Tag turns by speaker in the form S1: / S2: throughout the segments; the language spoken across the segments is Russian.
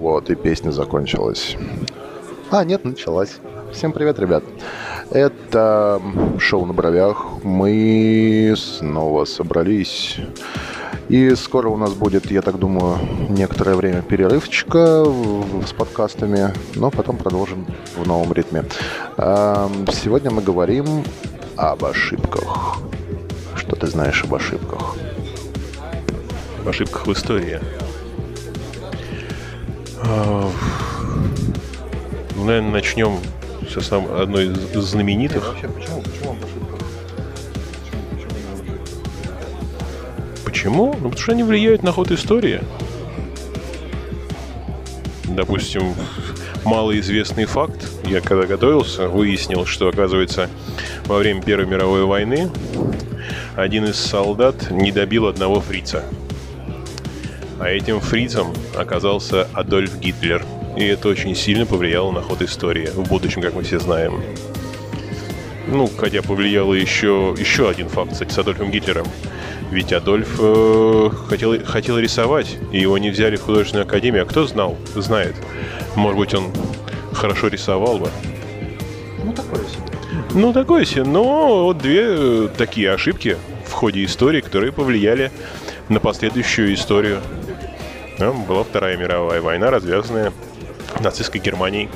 S1: вот, и песня закончилась. А, нет, началась. Всем привет, ребят. Это шоу на бровях. Мы снова собрались. И скоро у нас будет, я так думаю, некоторое время перерывчика с подкастами, но потом продолжим в новом ритме. Сегодня мы говорим об ошибках. Что ты знаешь об ошибках?
S2: Ошибках в истории. А, ну, наверное, начнем с сам, одной из знаменитых.
S1: Вообще, почему, почему ошибках?
S2: Почему? Ну, потому что они влияют на ход истории. Допустим, малоизвестный факт. Я когда готовился, выяснил, что, оказывается, во время Первой мировой войны один из солдат не добил одного фрица. А этим фрицем оказался Адольф Гитлер. И это очень сильно повлияло на ход истории в будущем, как мы все знаем. Ну, хотя повлияло еще, еще один факт, кстати, с Адольфом Гитлером. Ведь Адольф э, хотел, хотел рисовать, и его не взяли в художественную академию. А кто знал? Знает. Может быть, он хорошо рисовал бы.
S1: Ну, такое себе.
S2: Ну, такое себе. Но вот две э, такие ошибки в ходе истории, которые повлияли на последующую историю. Была Вторая мировая война, развязанная нацистской Германией.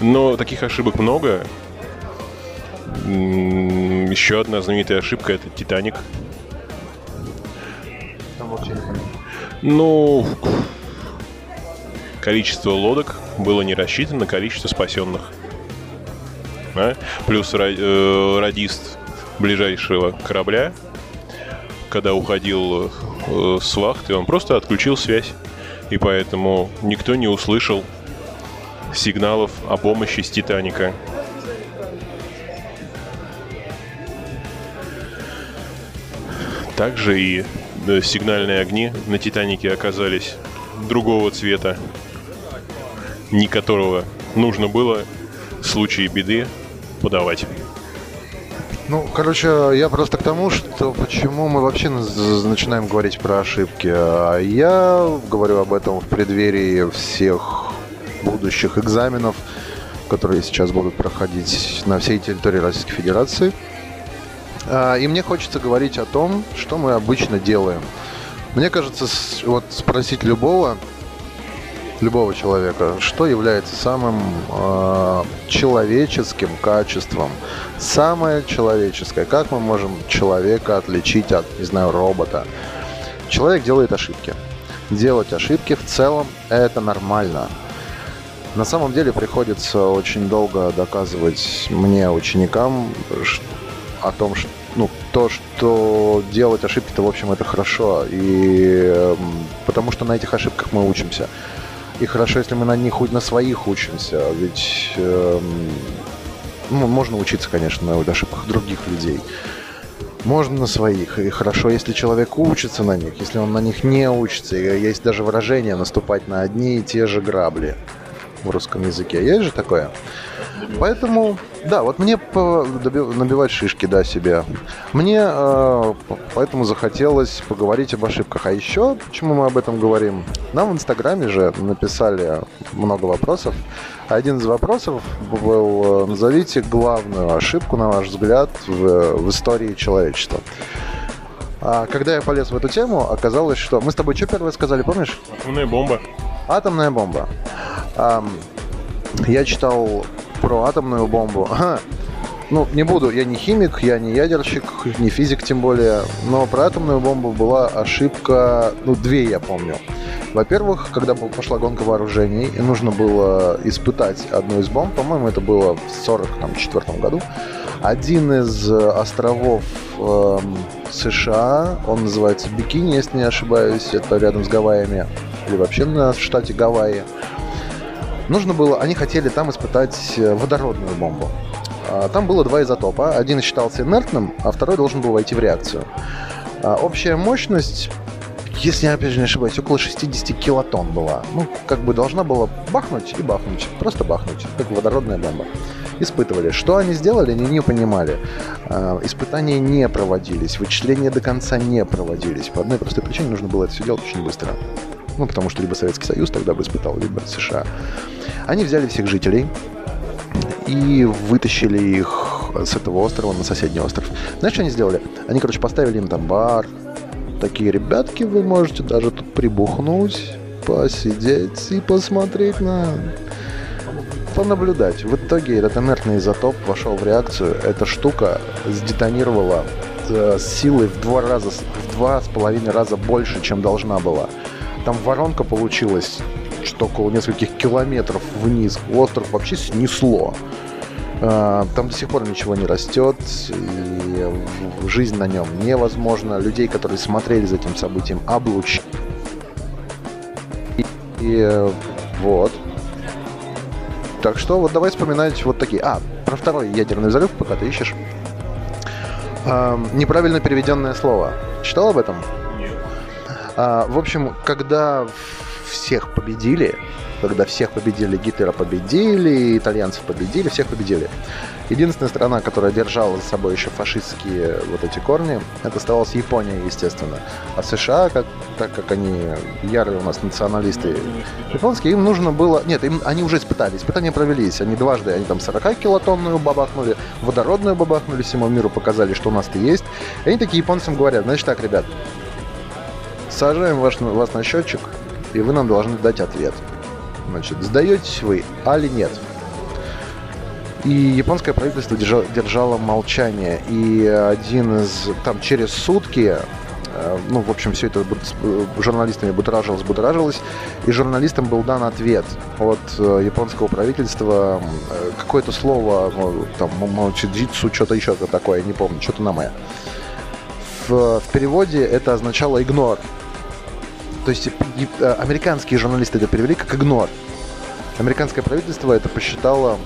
S2: Но таких ошибок много. Еще одна знаменитая ошибка – это «Титаник». Ну, количество лодок было не рассчитано на количество спасенных. Да? Плюс э, радист ближайшего корабля, когда уходил э, с вахты, он просто отключил связь. И поэтому никто не услышал сигналов о помощи с Титаника. Также и да, сигнальные огни на Титанике оказались другого цвета, не которого нужно было в случае беды подавать.
S1: Ну, короче, я просто к тому, что почему мы вообще начинаем говорить про ошибки. А я говорю об этом в преддверии всех будущих экзаменов, которые сейчас будут проходить на всей территории Российской Федерации. А, и мне хочется говорить о том, что мы обычно делаем. Мне кажется, вот спросить любого, любого человека, что является самым э, человеческим качеством, самое человеческое, как мы можем человека отличить от, не знаю, робота. Человек делает ошибки. Делать ошибки в целом это нормально. На самом деле приходится очень долго доказывать мне, ученикам, о том, что ну, то, что делать ошибки-то, в общем, это хорошо. И эм, потому что на этих ошибках мы учимся. И хорошо, если мы на них хоть на своих учимся. Ведь э, ну, можно учиться, конечно, на ошибках других людей. Можно на своих. И хорошо, если человек учится на них, если он на них не учится. И есть даже выражение наступать на одни и те же грабли в русском языке. Есть же такое? Поэтому, да, вот мне набивать шишки, да, себе. Мне э, поэтому захотелось поговорить об ошибках. А еще, почему мы об этом говорим? Нам в Инстаграме же написали много вопросов. Один из вопросов был, э, назовите главную ошибку, на ваш взгляд, в, в истории человечества. А когда я полез в эту тему, оказалось, что... Мы с тобой что первое сказали, помнишь?
S2: Атомная бомба.
S1: Атомная бомба. Я читал про атомную бомбу. Ага. Ну, не буду, я не химик, я не ядерщик, не физик тем более, но про атомную бомбу была ошибка, ну, две я помню. Во-первых, когда пошла гонка вооружений, и нужно было испытать одну из бомб, по-моему, это было в 1944 году, один из островов э, США, он называется Бикини, если не ошибаюсь, это рядом с Гавайями, или вообще на штате Гавайи, нужно было, они хотели там испытать э, водородную бомбу. А, там было два изотопа. Один считался инертным, а второй должен был войти в реакцию. А, общая мощность, если я опять же не ошибаюсь, около 60 килотонн была. Ну, как бы должна была бахнуть и бахнуть. Просто бахнуть, как водородная бомба. Испытывали. Что они сделали, они не понимали. А, испытания не проводились, вычисления до конца не проводились. По одной простой причине нужно было это все делать очень быстро. ну, потому что либо Советский Союз тогда бы испытал, либо США. Они взяли всех жителей и вытащили их с этого острова на соседний остров. Знаешь, что они сделали? Они, короче, поставили им там бар. Такие, ребятки, вы можете даже тут прибухнуть, посидеть и посмотреть на понаблюдать. В итоге этот инертный изотоп вошел в реакцию. Эта штука сдетонировала э, с силой в два раза, в два с половиной раза больше, чем должна была. Там воронка получилась, что около нескольких километров вниз. Остров вообще снесло. Э, там до сих пор ничего не растет, и жизнь на нем невозможна. Людей, которые смотрели за этим событием, облучили. И, и э, вот. Так что вот давай вспоминать вот такие. А, про второй ядерный взрыв, пока ты ищешь. А, неправильно переведенное слово. Читал об этом?
S2: Нет.
S1: А, в общем, когда всех победили, когда всех победили, Гитлера победили, итальянцев победили, всех победили. Единственная страна, которая держала за собой еще фашистские вот эти корни, это оставалась Япония, естественно. А США, как, так как они ярые у нас националисты японские, им нужно было... Нет, им, они уже испытали, испытания провелись. Они дважды, они там 40-килотонную бабахнули, водородную бабахнули, всему миру показали, что у нас-то есть. И они такие японцам говорят, значит так, ребят, сажаем ваш, вас на счетчик, и вы нам должны дать ответ. Значит, сдаетесь вы, али нет? И японское правительство держало, держало молчание. И один из... Там через сутки э, ну, в общем, все это журналистами будоражилось, будоражилось, и журналистам был дан ответ от э, японского правительства, э, какое-то слово, там, молчиджитсу, что-то еще такое, не помню, что-то на мое. В, в переводе это означало игнор. То есть американские журналисты это перевели как игнор. Американское правительство это посчитало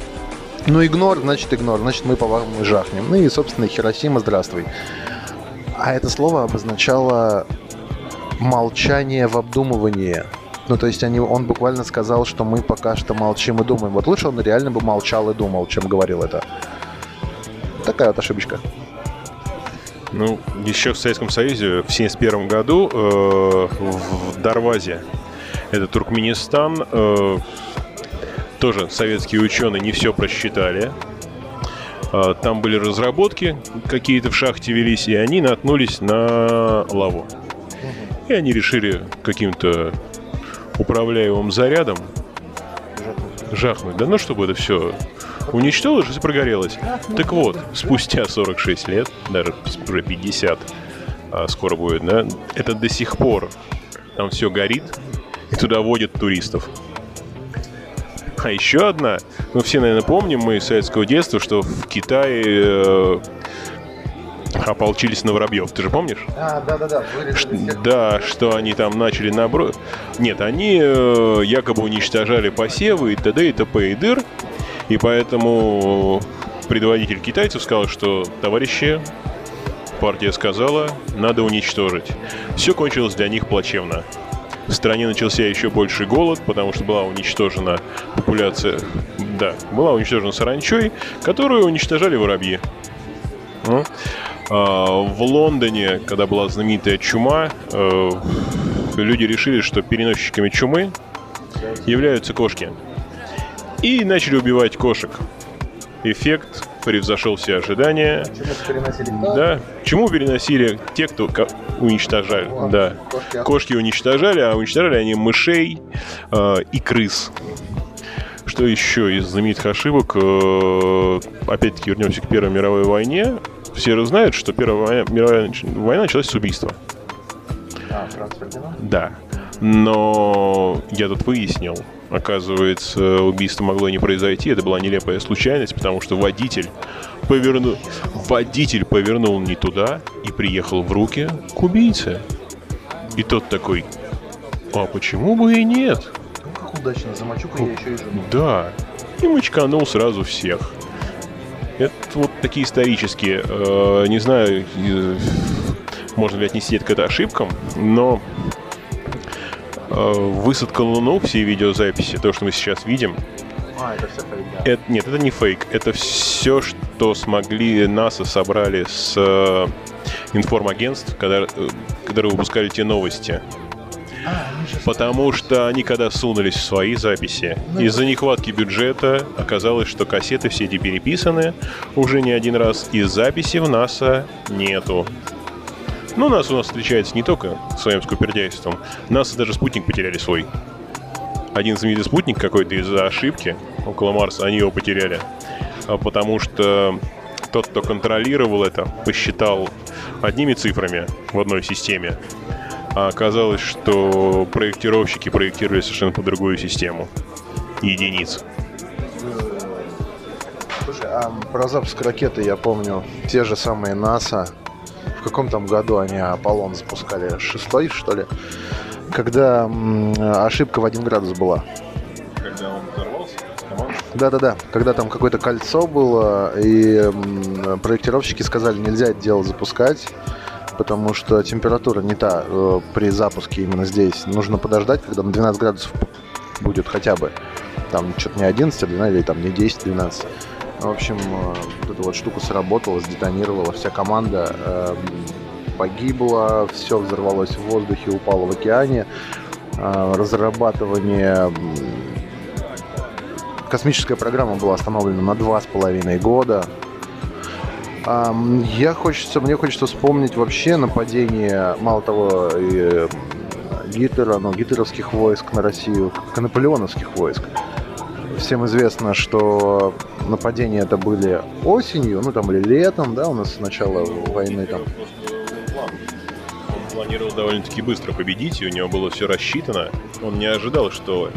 S1: ну, игнор, значит игнор, значит мы по вам жахнем. Ну и, собственно, Хиросима, здравствуй. А это слово обозначало молчание в обдумывании. Ну, то есть они, он буквально сказал, что мы пока что молчим и думаем. Вот лучше он реально бы молчал и думал, чем говорил это. Такая вот ошибочка.
S2: Ну, еще в Советском Союзе в 1971 году э, в Дарвазе, это Туркменистан, э, тоже советские ученые не все просчитали. А, там были разработки, какие-то в шахте велись, и они наткнулись на лаву. И они решили каким-то управляемым зарядом жахнуть. Да ну, чтобы это все уничтожилось и прогорелось. Так вот, спустя 46 лет, даже уже 50, а скоро будет, да, это до сих пор там все горит, и туда водят туристов. А еще одна, ну все, наверное, помним мы из советского детства, что в Китае э, ополчились на воробьев. Ты же помнишь?
S1: А, да-да-да.
S2: Да, что они там начали набро... Нет, они э, якобы уничтожали посевы и т.д. и т.п. и дыр. И поэтому предводитель китайцев сказал, что товарищи, партия сказала, надо уничтожить. Все кончилось для них плачевно в стране начался еще больше голод, потому что была уничтожена популяция, да, была уничтожена саранчой, которую уничтожали воробьи. Ну, а, в Лондоне, когда была знаменитая чума, э, люди решили, что переносчиками чумы являются кошки. И начали убивать кошек. Эффект превзошел все ожидания. Да. Чему переносили те, кто уничтожали? О, да. Кошки, кошки уничтожали, а уничтожали они мышей э, и крыс. Что еще из знаменитых ошибок? Э, опять-таки вернемся к Первой мировой войне. Все знают, что Первая мировая война началась с убийства.
S1: А,
S2: Да. Но я тут выяснил, Оказывается, убийство могло не произойти. Это была нелепая случайность, потому что водитель повернул, водитель повернул не туда и приехал в руки к убийце. И тот такой, а почему бы и нет?
S1: Ну, как удачно, замочу я еще и жену.
S2: Да, и мочканул сразу всех. Это вот такие исторические, э, не знаю, э, можно ли отнести это к это ошибкам, но Э, высадка Луну, все видеозаписи, то, что мы сейчас видим.
S1: А, это все фейк, да?
S2: Это, нет, это не фейк. Это все, что смогли НАСА собрали с э, информагентств, когда, э, которые выпускали те новости. Потому что они когда сунулись в свои записи,
S1: Ну,
S2: из-за нехватки бюджета оказалось, что кассеты все эти переписаны уже не один раз, и записи в НАСА нету. Ну, нас у нас встречается не только своим скупердяйством. НАСА даже спутник потеряли свой. Один знаменитый спутник какой-то из-за ошибки около Марса, они его потеряли. А Потому что тот, кто контролировал это, посчитал одними цифрами в одной системе, а оказалось, что проектировщики проектировали совершенно по другую систему единиц.
S1: Слушай, а про запуск ракеты я помню те же самые НАСА. В каком там году они Аполлон запускали? Шестой, что ли? Когда ошибка в один градус была.
S2: Когда он взорвался,
S1: Да-да-да, когда там какое-то кольцо было, и проектировщики сказали, нельзя это дело запускать, потому что температура не та э, при запуске именно здесь. Нужно подождать, когда на 12 градусов будет хотя бы. Там что-то не 11, а 12, или там не 10-12. В общем, э, вот эта вот штука сработала, сдетонировала, вся команда э, погибла, все взорвалось в воздухе, упало в океане. Э, разрабатывание космическая программа была остановлена на два с половиной года. Ам, Я хочется, мне хочется вспомнить вообще нападение, мало того, м, Гитлера, ну, гитлеровских войск на Россию, наполеоновских войск. Всем известно, что нападения это были осенью, ну там или летом, да, у нас с начала войны там.
S2: Он планировал довольно-таки быстро победить, и у него было все рассчитано. Он не ожидал, что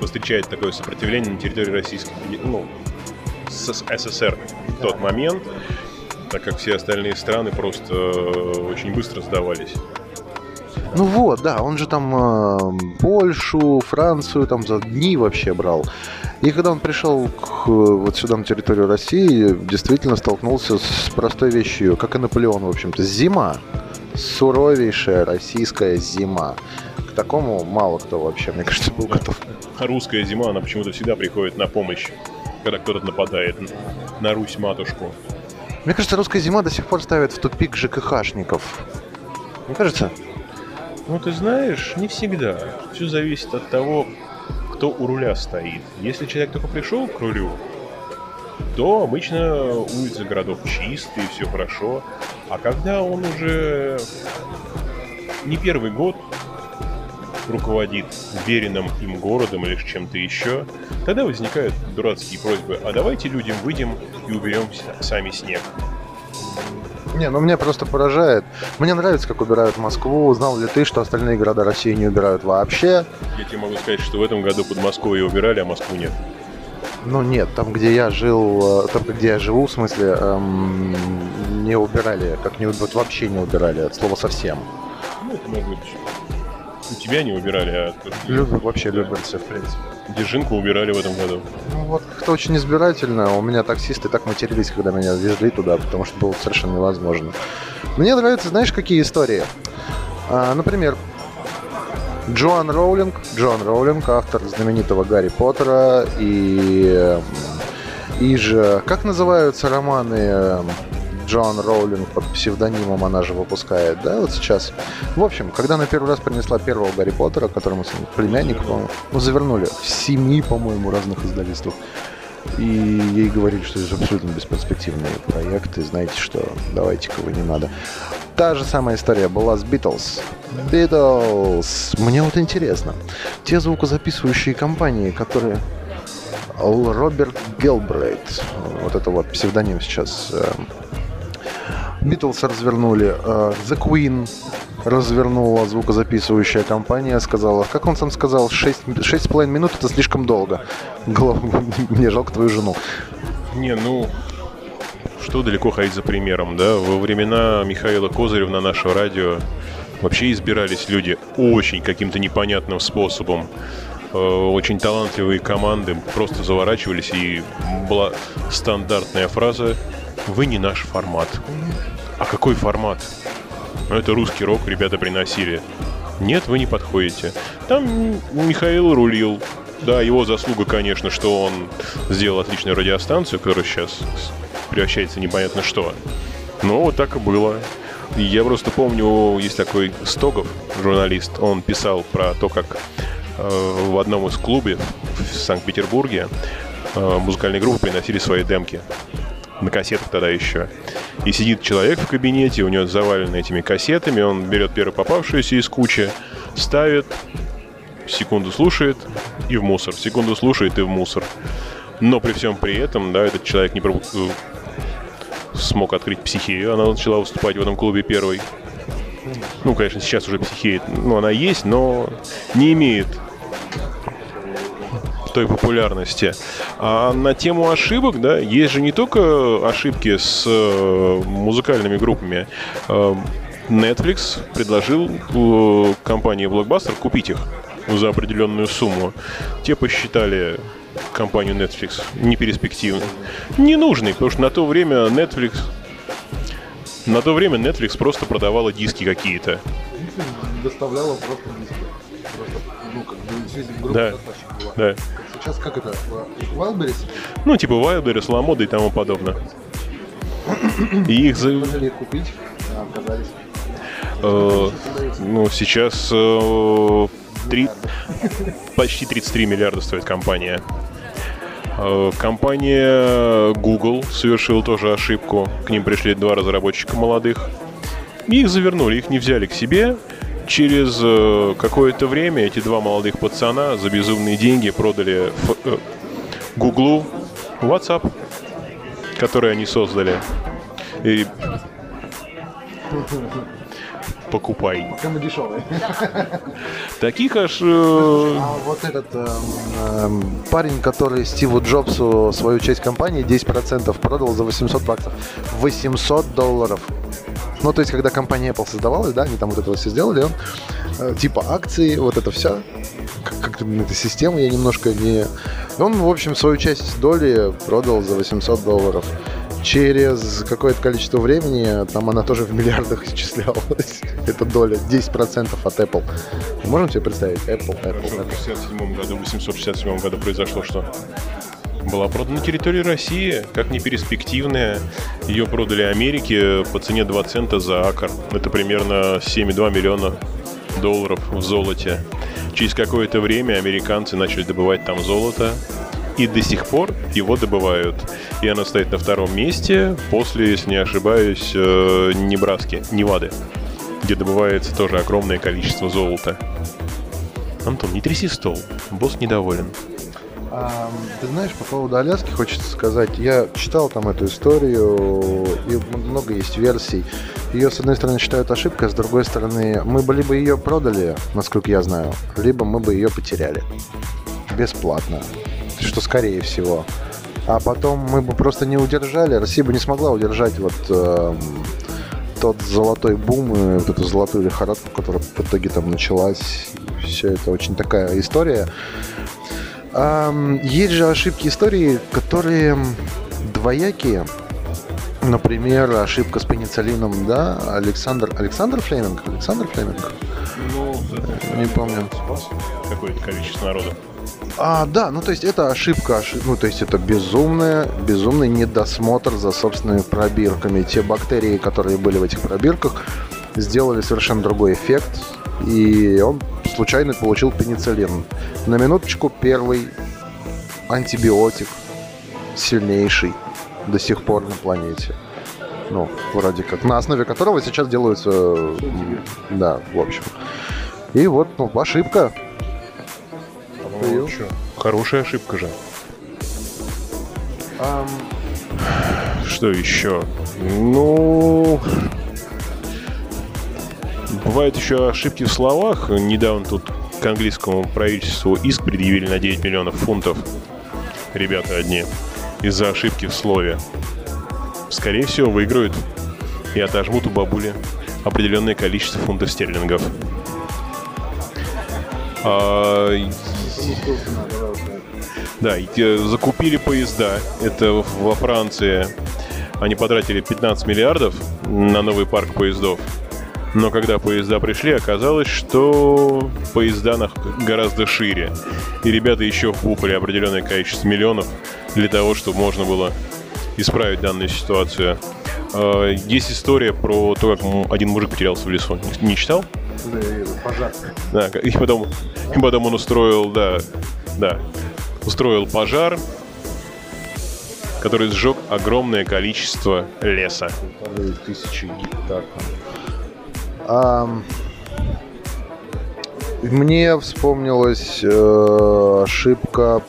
S2: встречает такое сопротивление на территории Российской ну, СССР в тот момент, так как все остальные страны просто э, очень быстро сдавались.
S1: Ну вот, да, он же там э, Польшу, Францию там за дни вообще брал. И когда он пришел к, вот сюда на территорию России, действительно столкнулся с простой вещью, как и Наполеон, в общем-то, зима. Суровейшая российская зима. К такому мало кто вообще, мне кажется, был готов.
S2: А русская зима, она почему-то всегда приходит на помощь, когда кто-то нападает на Русь-матушку.
S1: Мне кажется, русская зима до сих пор ставит в тупик ЖКХшников. Мне кажется,
S2: Ну, ты знаешь, не всегда. Все зависит от того, кто у руля стоит. Если человек только пришел к рулю, то обычно улицы городов чистые, все хорошо. А когда он уже не первый год руководит веренным им городом или чем-то еще, тогда возникают дурацкие просьбы, а давайте людям выйдем и уберем сами снег.
S1: Не, ну меня просто поражает. Мне нравится, как убирают Москву. Знал ли ты, что остальные города России не убирают вообще?
S2: Я тебе могу сказать, что в этом году Подмосковье убирали, а Москву нет.
S1: Ну нет, там, где я жил, э, там, где я живу, в смысле, эм, не убирали, как не вот вообще не убирали, от слова совсем.
S2: Ну, это может быть. У тебя не убирали, а тут
S1: вообще любят все, в принципе.
S2: Держинку убирали в этом году.
S1: Ну вот, как-то очень избирательно. У меня таксисты так матерились, когда меня везли туда, потому что было совершенно невозможно. Мне нравятся, знаешь, какие истории? А, например, Джоан Роулинг, Джоан Роулинг, автор знаменитого Гарри Поттера и, и же, как называются романы эм, Джоан Роулинг под псевдонимом она же выпускает, да, вот сейчас. В общем, когда она первый раз принесла первого Гарри Поттера, которому племянник, по-моему, ну, завернули в семи, по-моему, разных издательствах. И ей говорили, что это абсолютно бесперспективный проект, и знаете что, давайте-ка вы не надо. Та же самая история была с Beatles. Beatles. Мне вот интересно. Те звукозаписывающие компании, которые... Роберт Гелбрейт, вот это вот псевдоним сейчас. Beatles развернули, э, The Queen развернула звукозаписывающая компания, сказала, как он сам сказал, 6, шесть с половиной минут это слишком долго. Мне жалко твою жену.
S2: Не, ну, что далеко ходить за примером, да? Во времена Михаила Козырева на наше радио вообще избирались люди очень каким-то непонятным способом. Э, Очень талантливые команды просто заворачивались, и была стандартная фраза «Вы не наш формат». А какой формат? Ну, это русский рок, ребята приносили. Нет, вы не подходите. Там Михаил рулил. Да, его заслуга, конечно, что он сделал отличную радиостанцию, которая сейчас превращается непонятно что. Но вот так и было. Я просто помню, есть такой Стогов, журналист, он писал про то, как э, в одном из клубов в Санкт-Петербурге э, музыкальные группы приносили свои демки на кассетах тогда еще. И сидит человек в кабинете, у него завалено этими кассетами, он берет первую попавшуюся из кучи, ставит, секунду слушает и в мусор, секунду слушает и в мусор. Но при всем при этом, да, этот человек не пропу- э, смог открыть психею, она начала выступать в этом клубе первой. Ну, конечно, сейчас уже психея, ну, она есть, но не имеет той популярности. А на тему ошибок, да, есть же не только ошибки с э, музыкальными группами. Э, Netflix предложил э, компании Blockbuster купить их за определенную сумму. Те посчитали компанию Netflix неперспективной. Ненужной, потому что на то время Netflix на то время Netflix просто продавала диски какие-то.
S1: Доставляла просто диски. Ну, как бы, связи группы
S2: Да.
S1: было.
S2: Да.
S1: Сейчас как это? Wildberries?
S2: Ну, типа Wildberries, Ламода и тому подобное. И их
S1: Хотели их купить, а отказались.
S2: Ну, сейчас э, три- почти 33 миллиарда стоит компания. Э, компания Google совершила тоже ошибку. К ним пришли два разработчика молодых. И их завернули, их не взяли к себе. Через э, какое-то время эти два молодых пацана за безумные деньги продали э, Гуглу WhatsApp, который они создали. И покупай.
S1: Самые дешевые.
S2: Таких аж... э,
S1: А вот этот эм, парень, который Стиву Джобсу свою часть компании 10% продал за 800 баксов. 800 долларов. Ну, то есть, когда компания Apple создавалась, да, они там вот это вот все сделали, э, типа акции, вот это все, как, как эта система, я немножко не... Он, в общем, свою часть доли продал за 800 долларов. Через какое-то количество времени, там она тоже в миллиардах исчислялась, эта доля, 10% от Apple. Можем себе представить? Apple, Apple, Apple.
S2: в 67 году, в 867 году произошло что? Была продана на территории России, как неперспективная. Ее продали Америке по цене 2 цента за акр. Это примерно 7,2 миллиона долларов в золоте. Через какое-то время американцы начали добывать там золото. И до сих пор его добывают. И оно стоит на втором месте после, если не ошибаюсь, э, Небраски, Невады, где добывается тоже огромное количество золота. Антон, не тряси стол. Босс недоволен.
S1: Ам, ты знаешь, по поводу Аляски хочется сказать, я читал там эту историю, и много есть версий. Ее, с одной стороны, считают ошибкой, с другой стороны, мы бы либо ее продали, насколько я знаю, либо мы бы ее потеряли. Бесплатно. Что скорее всего. А потом мы бы просто не удержали, Россия бы не смогла удержать вот эм, тот золотой бум и вот эту золотую лихорадку, которая в итоге там началась. Все это очень такая история. Есть же ошибки истории, которые двоякие. Например, ошибка с пенициллином, да, Александр, Александр Флеминг, Александр Флеминг,
S2: Ну,
S1: не помню.
S2: какое-то количество народа.
S1: А, да, ну то есть это ошибка, ошиб- ну то есть это безумная, безумный недосмотр за собственными пробирками. Те бактерии, которые были в этих пробирках, сделали совершенно другой эффект, и он случайно получил пенициллин. На минуточку первый антибиотик сильнейший до сих пор на планете. Ну, вроде как. На основе которого сейчас делаются... Да, в общем. И вот, ну, ошибка.
S2: Ну, Хорошая ошибка же.
S1: Ам,
S2: Что еще? Ну... Бывают еще ошибки в словах. Недавно тут к английскому правительству иск предъявили на 9 миллионов фунтов. Ребята одни. Из-за ошибки в слове. Скорее всего, выиграют и отожмут у бабули определенное количество фунтов стерлингов. А, да, те закупили поезда. Это во Франции. Они потратили 15 миллиардов на новый парк поездов. Но когда поезда пришли, оказалось, что поезда на- гораздо шире. И ребята еще вбухали определенное количество миллионов для того, чтобы можно было исправить данную ситуацию. Э, есть история про то, как один мужик потерялся в лесу. Не читал?
S1: Пожар.
S2: Да, и потом, и потом он устроил, да, да, устроил пожар, который сжег огромное количество леса.
S1: Тысячи гектар. Мне вспомнилась э, ошибка.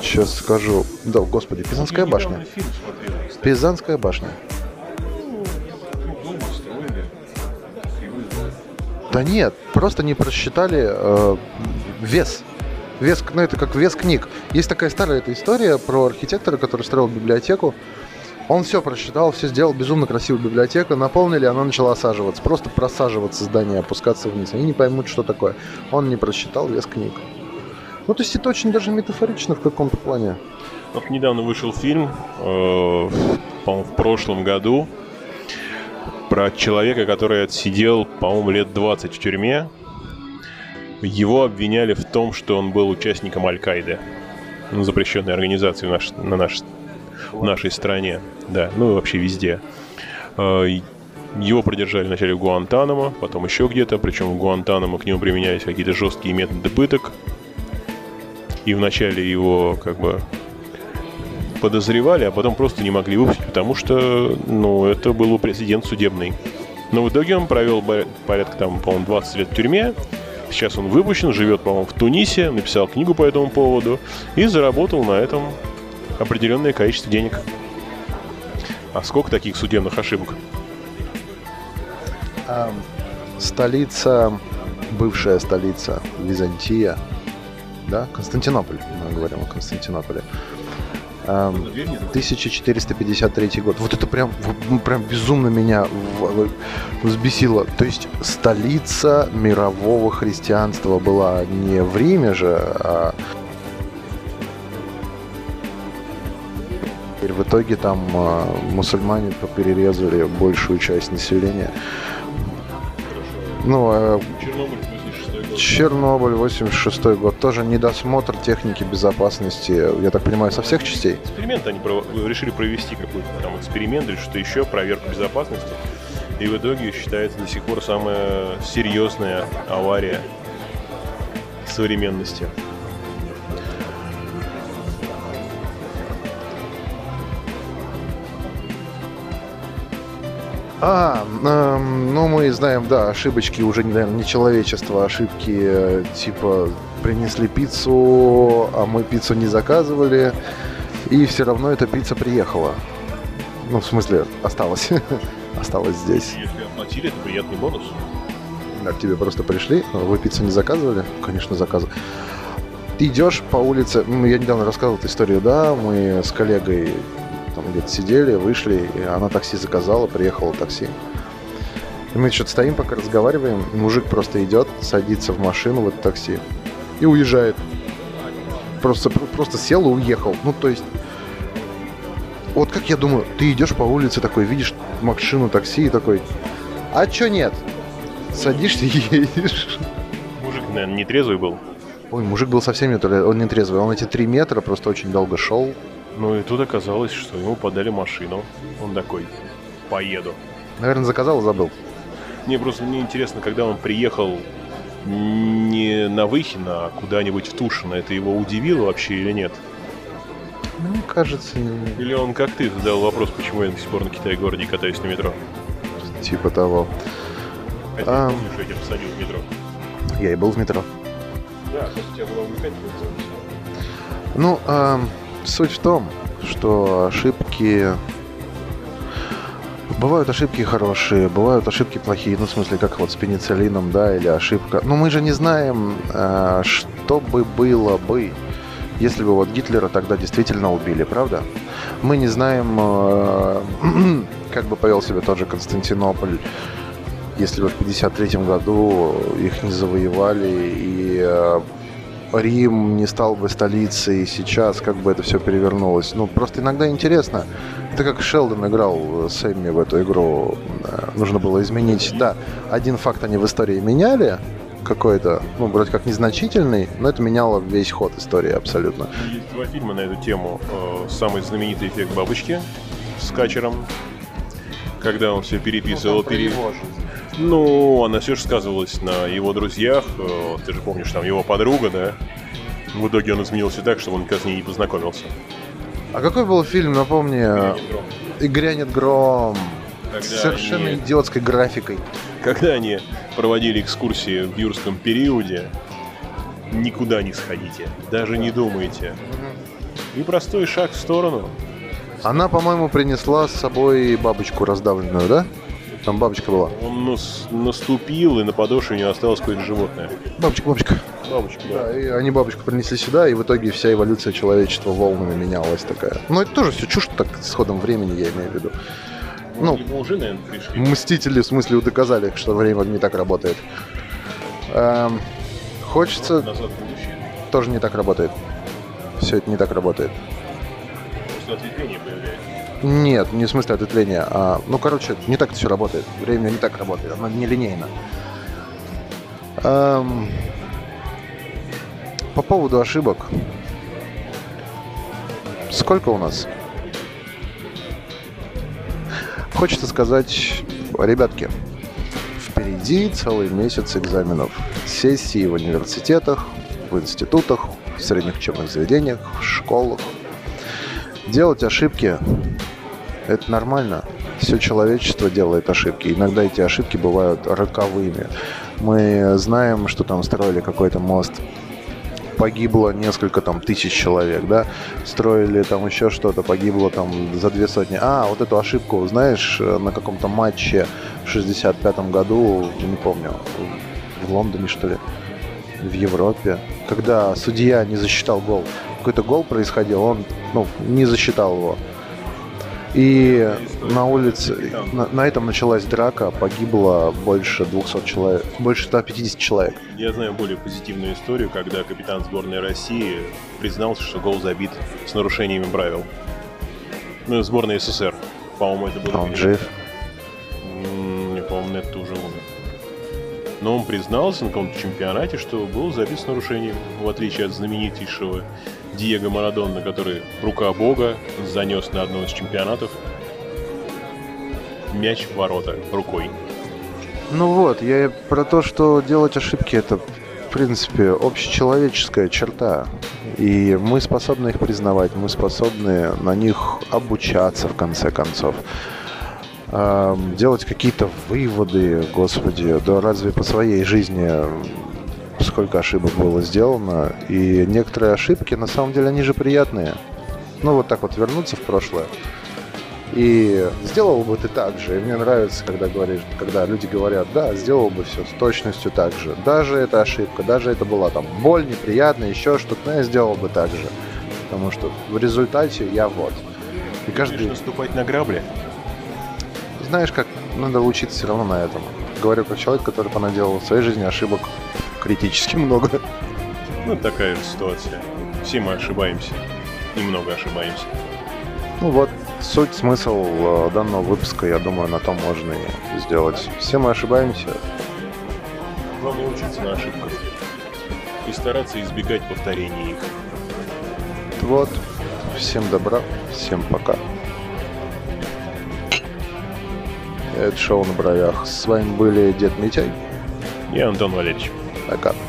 S1: Сейчас скажу. Да, господи, Пизанская башня. Пизанская башня. Да нет, просто не просчитали э, вес. Вес, ну это как вес книг. Есть такая старая эта история про архитектора, который строил библиотеку. Он все просчитал, все сделал, безумно красивую библиотеку, наполнили, она начала осаживаться. Просто просаживаться здание, опускаться вниз. Они не поймут, что такое. Он не просчитал вес книг. Ну, то есть это очень даже метафорично в каком-то плане.
S2: Вот недавно вышел фильм, э, по-моему, в прошлом году, про человека, который отсидел, по-моему, лет 20 в тюрьме. Его обвиняли в том, что он был участником Аль-Каиды, запрещенной организации на наш, в нашей стране, да, ну и вообще везде. Э, его продержали вначале в Гуантанамо, потом еще где-то, причем в Гуантанамо к нему применялись какие-то жесткие методы пыток. И вначале его как бы подозревали, а потом просто не могли выпустить, потому что, ну, это был прецедент судебный. Но в итоге он провел порядка, там, по-моему, 20 лет в тюрьме. Сейчас он выпущен, живет, по-моему, в Тунисе, написал книгу по этому поводу и заработал на этом определенное количество денег. А сколько таких судебных ошибок?
S1: Столица, бывшая столица Византия, да, Константинополь, мы говорим о Константинополе. 1453 год. Вот это прям, ну, прям безумно меня взбесило. То есть столица мирового христианства была не в Риме же, а в итоге там а, мусульмане перерезали большую часть населения. Ну, а Чернобыль Чернобыль, 86 год. Тоже недосмотр техники безопасности, я так понимаю, со всех частей?
S2: Эксперимент они пров... решили провести какой-то там эксперимент или что еще, проверку безопасности. И в итоге считается до сих пор самая серьезная авария современности.
S1: А, э, ну мы знаем, да, ошибочки уже, наверное, не человечество, ошибки э, типа принесли пиццу, а мы пиццу не заказывали, и все равно эта пицца приехала. Ну, в смысле, осталась. осталась здесь.
S2: Если оплатили, это приятный бонус.
S1: Да, к тебе просто пришли, вы пиццу не заказывали? Конечно, заказывали. Ты идешь по улице, ну, я недавно рассказывал эту историю, да, мы с коллегой где-то сидели, вышли, и она такси заказала, приехала такси. И мы что-то стоим, пока разговариваем, мужик просто идет, садится в машину в это такси и уезжает. Просто, просто сел и уехал. Ну, то есть, вот как я думаю, ты идешь по улице такой, видишь машину, такси и такой, а чё нет? Садишься и едешь.
S2: Мужик, наверное, не трезвый был.
S1: Ой, мужик был совсем не, он не трезвый. Он эти три метра просто очень долго шел.
S2: Ну и тут оказалось, что ему подали машину. Он такой, поеду.
S1: Наверное, заказал и забыл.
S2: Мне просто мне интересно, когда он приехал не на Выхино, а куда-нибудь в Тушино, это его удивило вообще или нет?
S1: Мне кажется... Не...
S2: Или он, как ты, задал вопрос, почему я до сих пор на Китай-городе катаюсь на метро?
S1: Типа того.
S2: Хотя а... я тебя посадил в метро.
S1: Я и был в метро.
S2: Да, у тебя было увлекательно.
S1: Ну, а... Суть в том, что ошибки... Бывают ошибки хорошие, бывают ошибки плохие, ну, в смысле, как вот с пенициллином, да, или ошибка. Но мы же не знаем, э, что бы было бы, если бы вот Гитлера тогда действительно убили, правда? Мы не знаем, э, как бы повел себя тот же Константинополь, если бы в 1953 году их не завоевали и э, Рим не стал бы столицей сейчас, как бы это все перевернулось. Ну, просто иногда интересно. Это как Шелдон играл с Эмми в эту игру. Э, нужно было изменить. Да, один факт они в истории меняли, какой-то, ну, вроде как незначительный, но это меняло весь ход истории абсолютно.
S2: Есть два фильма на эту тему. Э, самый знаменитый эффект бабочки с качером, когда он все переписывал. пере... Ну, она все же сказывалась на его друзьях. Э, Ты же помнишь, там его подруга, да? В итоге он изменился так, что он как с ней не познакомился.
S1: А какой был фильм, напомни? «И грянет гром».
S2: Когда
S1: совершенно
S2: они-
S1: идиотской графикой.
S2: Когда они проводили экскурсии в юрском периоде, никуда не сходите, даже не думайте. И простой шаг в сторону.
S1: Она, по-моему, принесла с собой бабочку раздавленную, да? Там бабочка была.
S2: Он нас- наступил, и на подошве у него осталось какое-то животное.
S1: Бабочка, бабочка.
S2: Бабочка, да.
S1: Да, и они бабочку принесли сюда, и в итоге вся эволюция человечества волнами менялась такая. Но это тоже все чушь так с ходом времени, я имею в виду. Ну,
S2: Либо уже, наверное, пришли.
S1: Мстители, в смысле, доказали, что время не так работает. Эм, хочется...
S2: Назад.
S1: Тоже не так работает. Все это не так работает.
S2: Ответвления появляется.
S1: Нет, не в смысле ответвления, а... Ну, короче, не так это все работает. Время не так работает, оно нелинейно. Эм, по поводу ошибок. Сколько у нас? Хочется сказать, ребятки, впереди целый месяц экзаменов. Сессии в университетах, в институтах, в средних учебных заведениях, в школах. Делать ошибки – это нормально. Все человечество делает ошибки. Иногда эти ошибки бывают роковыми. Мы знаем, что там строили какой-то мост погибло несколько там тысяч человек, да, строили там еще что-то, погибло там за две сотни. А, вот эту ошибку, знаешь, э, на каком-то матче в 65-м году, не помню, в Лондоне, что ли, в Европе, когда судья не засчитал гол. Какой-то гол происходил, он, ну, не засчитал его. И на улице, на, на этом началась драка, погибло больше 200 человек, больше 150 человек.
S2: Я знаю более позитивную историю, когда капитан сборной России признался, что гол забит с нарушениями правил. Ну, сборная СССР. По-моему, это было...
S1: А он жив.
S2: Не помню, это уже умер. Но он признался на каком-то чемпионате, что был забит с нарушением, в отличие от знаменитейшего Диего Марадона, который рука бога занес на одном из чемпионатов мяч в ворота рукой.
S1: Ну вот, я про то, что делать ошибки это, в принципе, общечеловеческая черта. И мы способны их признавать, мы способны на них обучаться, в конце концов. Эм, делать какие-то выводы, господи, да разве по своей жизни сколько ошибок было сделано. И некоторые ошибки, на самом деле, они же приятные. Ну, вот так вот вернуться в прошлое. И сделал бы ты так же. И мне нравится, когда говоришь, когда люди говорят, да, сделал бы все с точностью так же. Даже это ошибка, даже это была там боль, неприятно, еще что-то, но я сделал бы так же. Потому что в результате я вот. И каждый,
S2: Будешь наступать на грабли?
S1: знаешь, как надо учиться все равно на этом. Говорю как человек, который понаделал в своей жизни ошибок критически много.
S2: Ну, такая же ситуация. Все мы ошибаемся. Немного ошибаемся.
S1: Ну вот, суть, смысл э, данного выпуска, я думаю, на том можно и сделать. Все мы ошибаемся.
S2: Главное учиться на ошибках. И стараться избегать повторения их.
S1: Вот, всем добра, всем пока. Это шоу на бровях. С вами были Дед Митяй.
S2: И Антон Валерьевич.
S1: Пока.